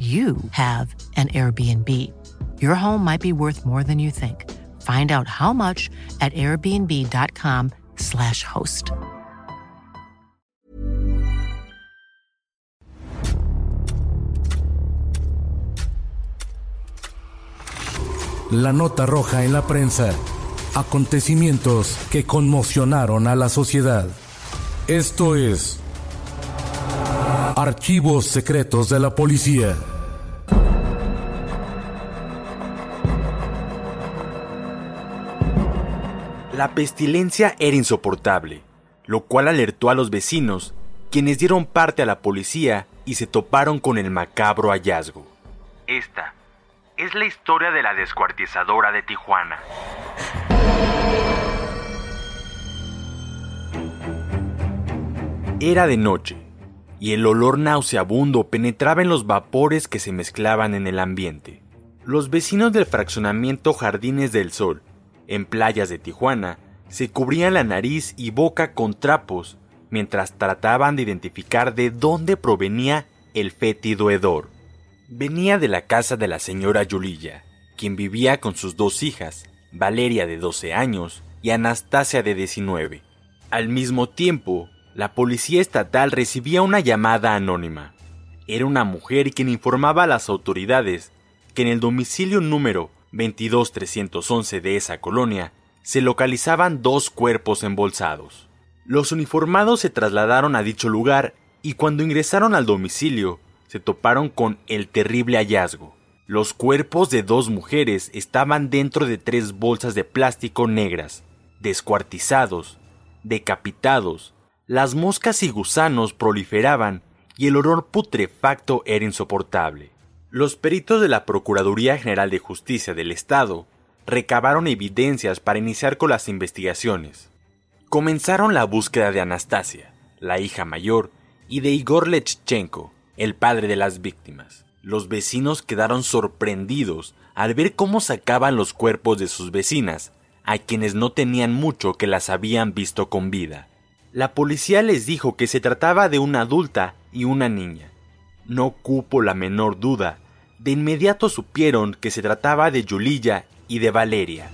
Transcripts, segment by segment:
you have an Airbnb. Your home might be worth more than you think. Find out how much at airbnb.com/slash host. La nota roja en la prensa. Acontecimientos que conmocionaron a la sociedad. Esto es Archivos secretos de la policía. La pestilencia era insoportable, lo cual alertó a los vecinos, quienes dieron parte a la policía y se toparon con el macabro hallazgo. Esta es la historia de la descuartizadora de Tijuana. Era de noche, y el olor nauseabundo penetraba en los vapores que se mezclaban en el ambiente. Los vecinos del fraccionamiento Jardines del Sol, en playas de Tijuana, se cubrían la nariz y boca con trapos mientras trataban de identificar de dónde provenía el fétido hedor. Venía de la casa de la señora Yulilla, quien vivía con sus dos hijas, Valeria de 12 años y Anastasia de 19. Al mismo tiempo, la policía estatal recibía una llamada anónima. Era una mujer quien informaba a las autoridades que en el domicilio número 22311 de esa colonia se localizaban dos cuerpos embolsados. Los uniformados se trasladaron a dicho lugar y cuando ingresaron al domicilio se toparon con el terrible hallazgo. Los cuerpos de dos mujeres estaban dentro de tres bolsas de plástico negras, descuartizados, decapitados, las moscas y gusanos proliferaban y el olor putrefacto era insoportable. Los peritos de la Procuraduría General de Justicia del Estado recabaron evidencias para iniciar con las investigaciones. Comenzaron la búsqueda de Anastasia, la hija mayor, y de Igor Lechchenko, el padre de las víctimas. Los vecinos quedaron sorprendidos al ver cómo sacaban los cuerpos de sus vecinas, a quienes no tenían mucho que las habían visto con vida. La policía les dijo que se trataba de una adulta y una niña. No cupo la menor duda. De inmediato supieron que se trataba de Yulilla y de Valeria.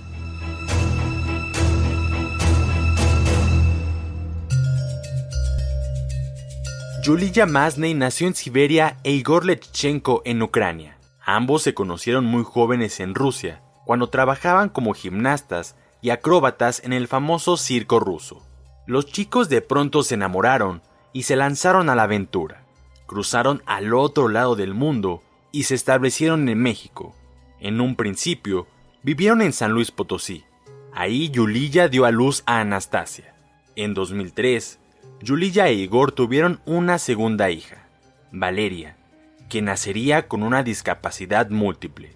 Yulilla Masney nació en Siberia e Igor Lechchenko en Ucrania. Ambos se conocieron muy jóvenes en Rusia, cuando trabajaban como gimnastas y acróbatas en el famoso circo ruso. Los chicos de pronto se enamoraron y se lanzaron a la aventura. Cruzaron al otro lado del mundo y se establecieron en México. En un principio, vivieron en San Luis Potosí. Ahí Yulilla dio a luz a Anastasia. En 2003, Yulilla e Igor tuvieron una segunda hija, Valeria, que nacería con una discapacidad múltiple.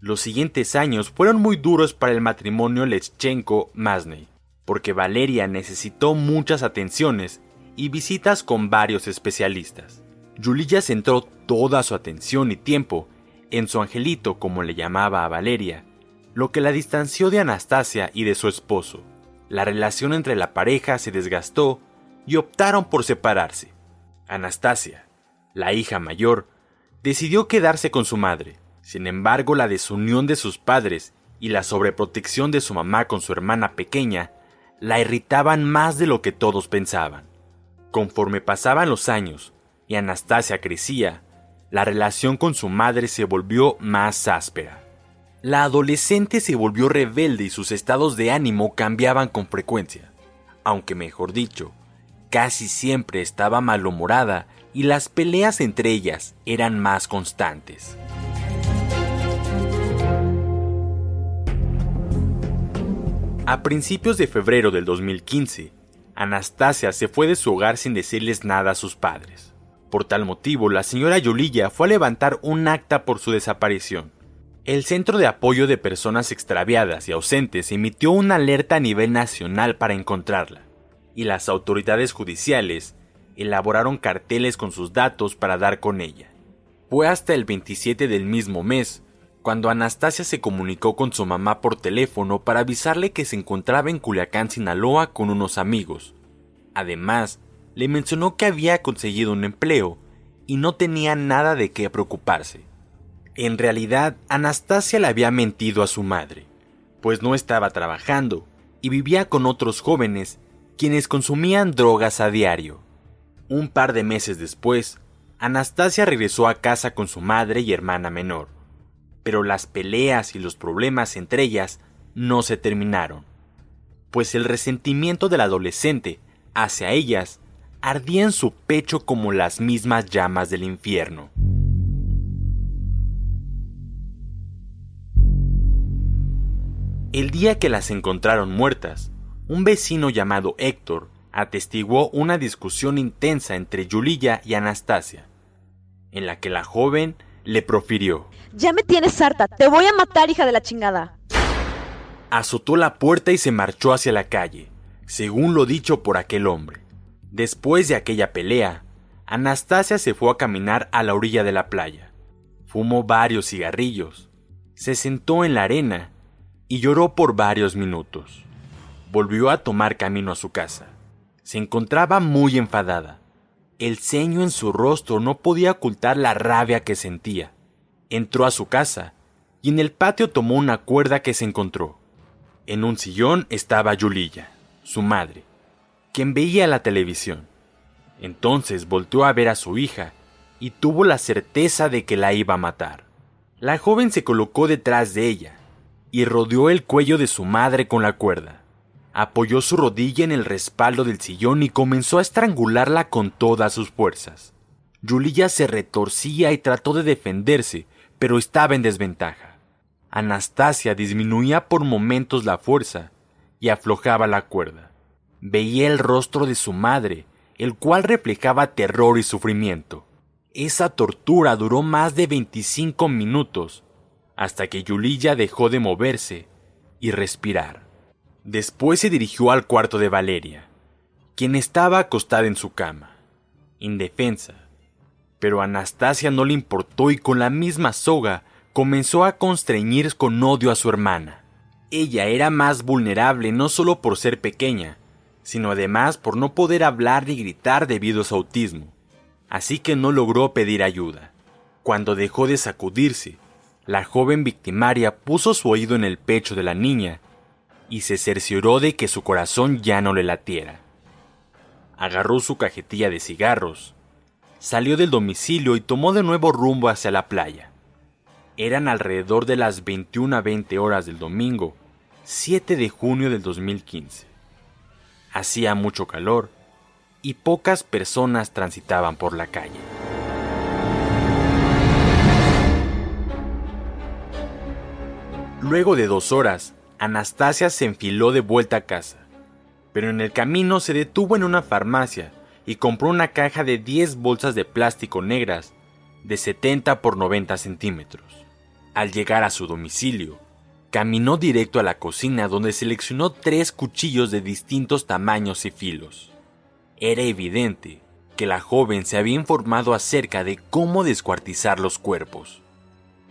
Los siguientes años fueron muy duros para el matrimonio Leschenko-Masney porque Valeria necesitó muchas atenciones y visitas con varios especialistas. Yulia centró toda su atención y tiempo en su angelito, como le llamaba a Valeria, lo que la distanció de Anastasia y de su esposo. La relación entre la pareja se desgastó y optaron por separarse. Anastasia, la hija mayor, decidió quedarse con su madre. Sin embargo, la desunión de sus padres y la sobreprotección de su mamá con su hermana pequeña la irritaban más de lo que todos pensaban. Conforme pasaban los años y Anastasia crecía, la relación con su madre se volvió más áspera. La adolescente se volvió rebelde y sus estados de ánimo cambiaban con frecuencia, aunque mejor dicho, casi siempre estaba malhumorada y las peleas entre ellas eran más constantes. A principios de febrero del 2015, Anastasia se fue de su hogar sin decirles nada a sus padres. Por tal motivo, la señora Yulilla fue a levantar un acta por su desaparición. El Centro de Apoyo de Personas Extraviadas y Ausentes emitió una alerta a nivel nacional para encontrarla, y las autoridades judiciales elaboraron carteles con sus datos para dar con ella. Fue hasta el 27 del mismo mes cuando Anastasia se comunicó con su mamá por teléfono para avisarle que se encontraba en Culiacán, Sinaloa con unos amigos. Además, le mencionó que había conseguido un empleo y no tenía nada de qué preocuparse. En realidad, Anastasia le había mentido a su madre, pues no estaba trabajando y vivía con otros jóvenes quienes consumían drogas a diario. Un par de meses después, Anastasia regresó a casa con su madre y hermana menor pero las peleas y los problemas entre ellas no se terminaron, pues el resentimiento del adolescente hacia ellas ardía en su pecho como las mismas llamas del infierno. El día que las encontraron muertas, un vecino llamado Héctor atestiguó una discusión intensa entre Yuliya y Anastasia, en la que la joven le profirió. Ya me tienes harta, te voy a matar, hija de la chingada. Azotó la puerta y se marchó hacia la calle, según lo dicho por aquel hombre. Después de aquella pelea, Anastasia se fue a caminar a la orilla de la playa. Fumó varios cigarrillos, se sentó en la arena y lloró por varios minutos. Volvió a tomar camino a su casa. Se encontraba muy enfadada. El ceño en su rostro no podía ocultar la rabia que sentía. Entró a su casa y en el patio tomó una cuerda que se encontró. En un sillón estaba Yulilla, su madre, quien veía la televisión. Entonces volteó a ver a su hija y tuvo la certeza de que la iba a matar. La joven se colocó detrás de ella y rodeó el cuello de su madre con la cuerda apoyó su rodilla en el respaldo del sillón y comenzó a estrangularla con todas sus fuerzas. Yulia se retorcía y trató de defenderse, pero estaba en desventaja. Anastasia disminuía por momentos la fuerza y aflojaba la cuerda. Veía el rostro de su madre, el cual reflejaba terror y sufrimiento. Esa tortura duró más de 25 minutos, hasta que Yulia dejó de moverse y respirar. Después se dirigió al cuarto de Valeria, quien estaba acostada en su cama, indefensa. Pero a Anastasia no le importó y con la misma soga comenzó a constreñir con odio a su hermana. Ella era más vulnerable no solo por ser pequeña, sino además por no poder hablar ni gritar debido a su autismo. Así que no logró pedir ayuda. Cuando dejó de sacudirse, la joven victimaria puso su oído en el pecho de la niña y se cercioró de que su corazón ya no le latiera. Agarró su cajetilla de cigarros, salió del domicilio y tomó de nuevo rumbo hacia la playa. Eran alrededor de las 21 a 20 horas del domingo, 7 de junio del 2015. Hacía mucho calor y pocas personas transitaban por la calle. Luego de dos horas, Anastasia se enfiló de vuelta a casa, pero en el camino se detuvo en una farmacia y compró una caja de 10 bolsas de plástico negras de 70 por 90 centímetros. Al llegar a su domicilio, caminó directo a la cocina donde seleccionó tres cuchillos de distintos tamaños y filos. Era evidente que la joven se había informado acerca de cómo descuartizar los cuerpos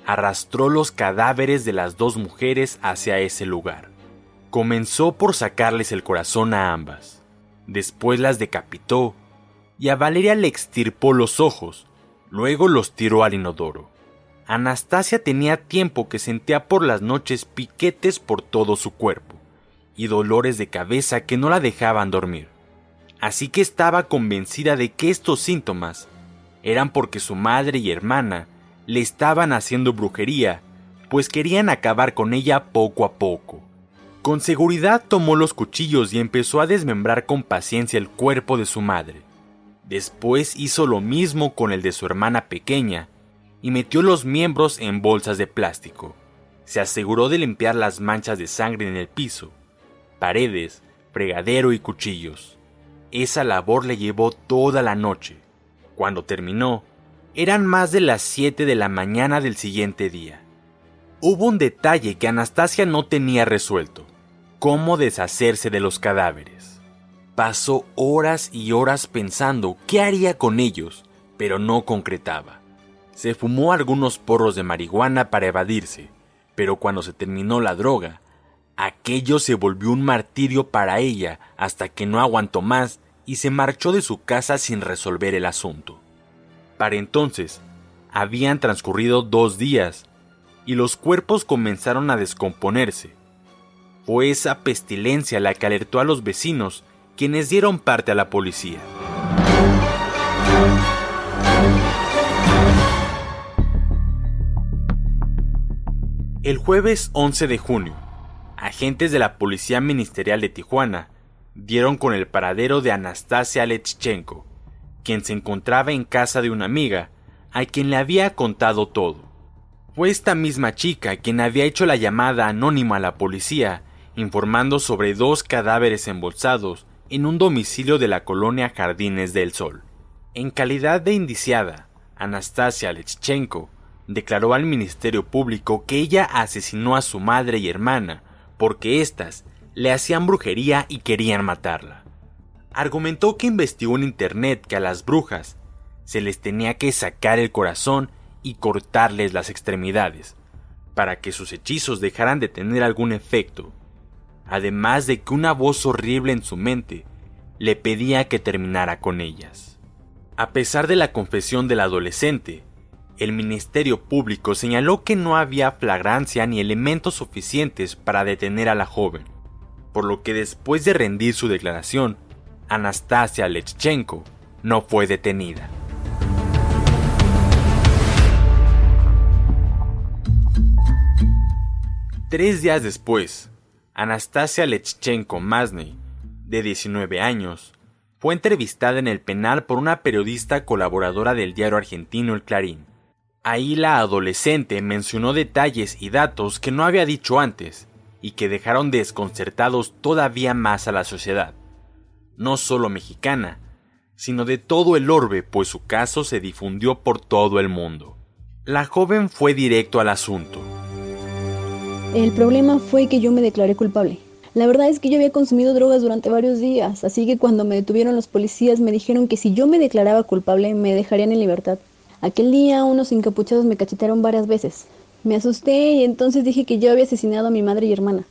arrastró los cadáveres de las dos mujeres hacia ese lugar. Comenzó por sacarles el corazón a ambas, después las decapitó y a Valeria le extirpó los ojos, luego los tiró al inodoro. Anastasia tenía tiempo que sentía por las noches piquetes por todo su cuerpo y dolores de cabeza que no la dejaban dormir. Así que estaba convencida de que estos síntomas eran porque su madre y hermana le estaban haciendo brujería, pues querían acabar con ella poco a poco. Con seguridad tomó los cuchillos y empezó a desmembrar con paciencia el cuerpo de su madre. Después hizo lo mismo con el de su hermana pequeña y metió los miembros en bolsas de plástico. Se aseguró de limpiar las manchas de sangre en el piso, paredes, fregadero y cuchillos. Esa labor le llevó toda la noche. Cuando terminó, eran más de las 7 de la mañana del siguiente día. Hubo un detalle que Anastasia no tenía resuelto, cómo deshacerse de los cadáveres. Pasó horas y horas pensando qué haría con ellos, pero no concretaba. Se fumó algunos porros de marihuana para evadirse, pero cuando se terminó la droga, aquello se volvió un martirio para ella hasta que no aguantó más y se marchó de su casa sin resolver el asunto. Para entonces, habían transcurrido dos días y los cuerpos comenzaron a descomponerse. Fue esa pestilencia la que alertó a los vecinos, quienes dieron parte a la policía. El jueves 11 de junio, agentes de la Policía Ministerial de Tijuana dieron con el paradero de Anastasia Lechchenko, quien se encontraba en casa de una amiga, a quien le había contado todo. Fue esta misma chica quien había hecho la llamada anónima a la policía, informando sobre dos cadáveres embolsados en un domicilio de la colonia Jardines del Sol. En calidad de indiciada, Anastasia Lechchenko declaró al Ministerio Público que ella asesinó a su madre y hermana porque éstas le hacían brujería y querían matarla argumentó que investigó en Internet que a las brujas se les tenía que sacar el corazón y cortarles las extremidades, para que sus hechizos dejaran de tener algún efecto, además de que una voz horrible en su mente le pedía que terminara con ellas. A pesar de la confesión del adolescente, el Ministerio Público señaló que no había flagrancia ni elementos suficientes para detener a la joven, por lo que después de rendir su declaración, Anastasia Lechchenko no fue detenida. Tres días después, Anastasia Lechchenko Masney, de 19 años, fue entrevistada en el penal por una periodista colaboradora del diario argentino El Clarín. Ahí la adolescente mencionó detalles y datos que no había dicho antes y que dejaron desconcertados todavía más a la sociedad no solo mexicana, sino de todo el orbe, pues su caso se difundió por todo el mundo. La joven fue directo al asunto. El problema fue que yo me declaré culpable. La verdad es que yo había consumido drogas durante varios días, así que cuando me detuvieron los policías me dijeron que si yo me declaraba culpable me dejarían en libertad. Aquel día unos encapuchados me cachetearon varias veces. Me asusté y entonces dije que yo había asesinado a mi madre y hermana,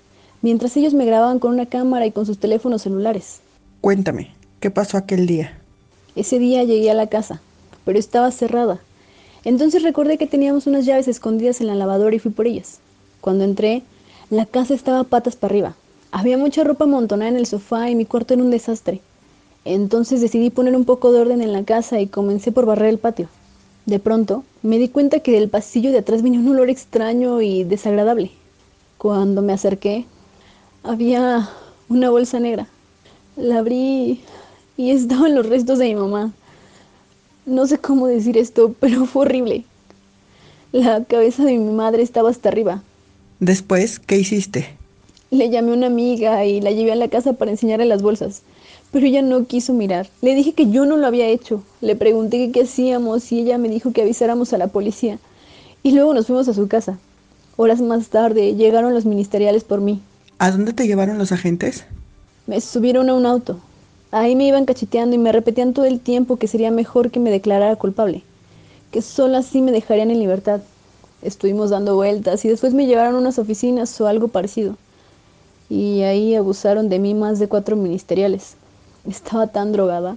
mientras ellos me grababan con una cámara y con sus teléfonos celulares. Cuéntame, ¿qué pasó aquel día? Ese día llegué a la casa, pero estaba cerrada. Entonces recordé que teníamos unas llaves escondidas en la lavadora y fui por ellas. Cuando entré, la casa estaba patas para arriba. Había mucha ropa amontonada en el sofá y mi cuarto era un desastre. Entonces decidí poner un poco de orden en la casa y comencé por barrer el patio. De pronto, me di cuenta que del pasillo de atrás venía un olor extraño y desagradable. Cuando me acerqué, había una bolsa negra. La abrí y estaban los restos de mi mamá. No sé cómo decir esto, pero fue horrible. La cabeza de mi madre estaba hasta arriba. Después, ¿qué hiciste? Le llamé a una amiga y la llevé a la casa para enseñarle las bolsas, pero ella no quiso mirar. Le dije que yo no lo había hecho. Le pregunté qué hacíamos y ella me dijo que avisáramos a la policía. Y luego nos fuimos a su casa. Horas más tarde llegaron los ministeriales por mí. ¿A dónde te llevaron los agentes? Me subieron a un auto. Ahí me iban cacheteando y me repetían todo el tiempo que sería mejor que me declarara culpable, que solo así me dejarían en libertad. Estuvimos dando vueltas y después me llevaron a unas oficinas o algo parecido. Y ahí abusaron de mí más de cuatro ministeriales. Estaba tan drogada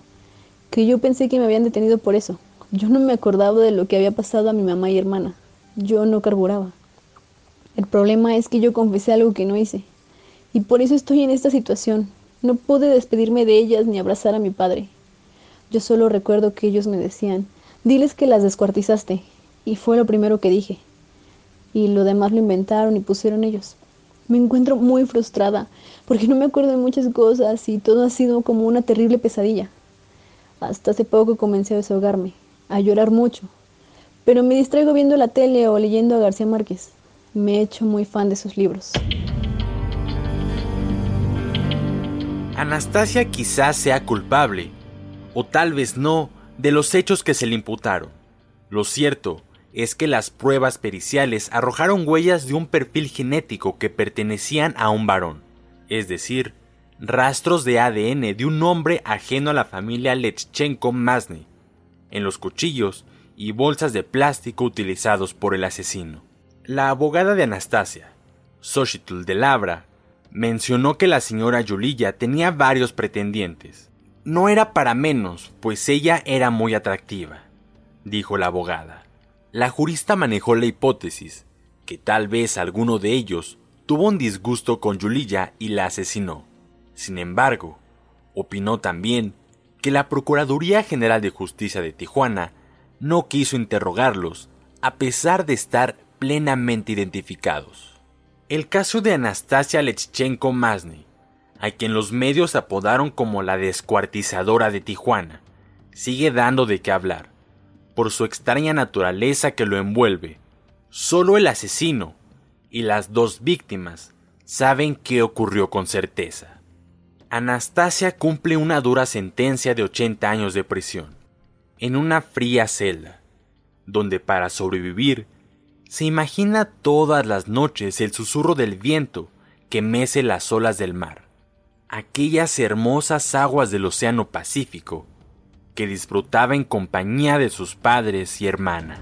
que yo pensé que me habían detenido por eso. Yo no me acordaba de lo que había pasado a mi mamá y hermana. Yo no carburaba. El problema es que yo confesé algo que no hice. Y por eso estoy en esta situación, no pude despedirme de ellas ni abrazar a mi padre. Yo solo recuerdo que ellos me decían, Diles que las descuartizaste. Y fue lo primero que dije. Y lo demás lo inventaron y pusieron ellos. Me encuentro muy frustrada porque no me acuerdo de muchas cosas y todo ha sido como una terrible pesadilla. Hasta hace poco comencé a desahogarme, a llorar mucho. Pero me distraigo viendo la tele o leyendo a García Márquez. Me he hecho muy fan de sus libros. Anastasia quizás sea culpable, o tal vez no, de los hechos que se le imputaron. Lo cierto es que las pruebas periciales arrojaron huellas de un perfil genético que pertenecían a un varón, es decir, rastros de ADN de un hombre ajeno a la familia Lechchenko Masny, en los cuchillos y bolsas de plástico utilizados por el asesino. La abogada de Anastasia, Xochitl de Labra, mencionó que la señora Yuliya tenía varios pretendientes. No era para menos, pues ella era muy atractiva, dijo la abogada. La jurista manejó la hipótesis que tal vez alguno de ellos tuvo un disgusto con Yuliya y la asesinó. Sin embargo, opinó también que la Procuraduría General de Justicia de Tijuana no quiso interrogarlos a pesar de estar plenamente identificados. El caso de Anastasia Lechchenko Masny, a quien los medios apodaron como la descuartizadora de Tijuana, sigue dando de qué hablar, por su extraña naturaleza que lo envuelve. Solo el asesino y las dos víctimas saben qué ocurrió con certeza. Anastasia cumple una dura sentencia de 80 años de prisión, en una fría celda, donde para sobrevivir se imagina todas las noches el susurro del viento que mece las olas del mar, aquellas hermosas aguas del Océano Pacífico que disfrutaba en compañía de sus padres y hermana.